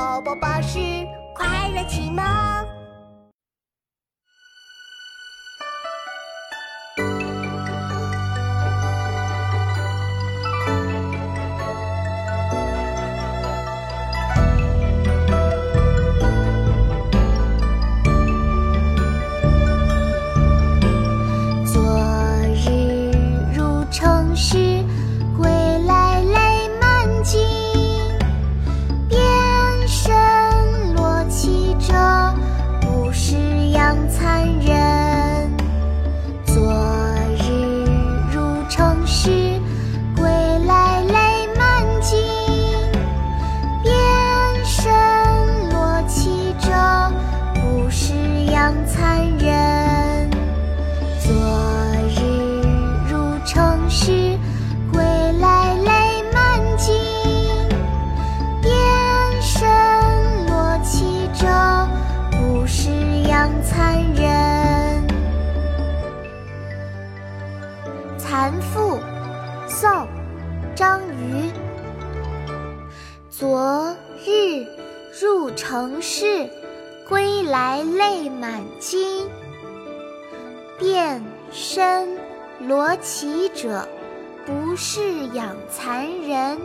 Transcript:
宝宝巴士快乐启蒙。蚕妇，宋·张俞。昨日入城市，归来泪满襟。遍身罗绮者，不是养蚕人。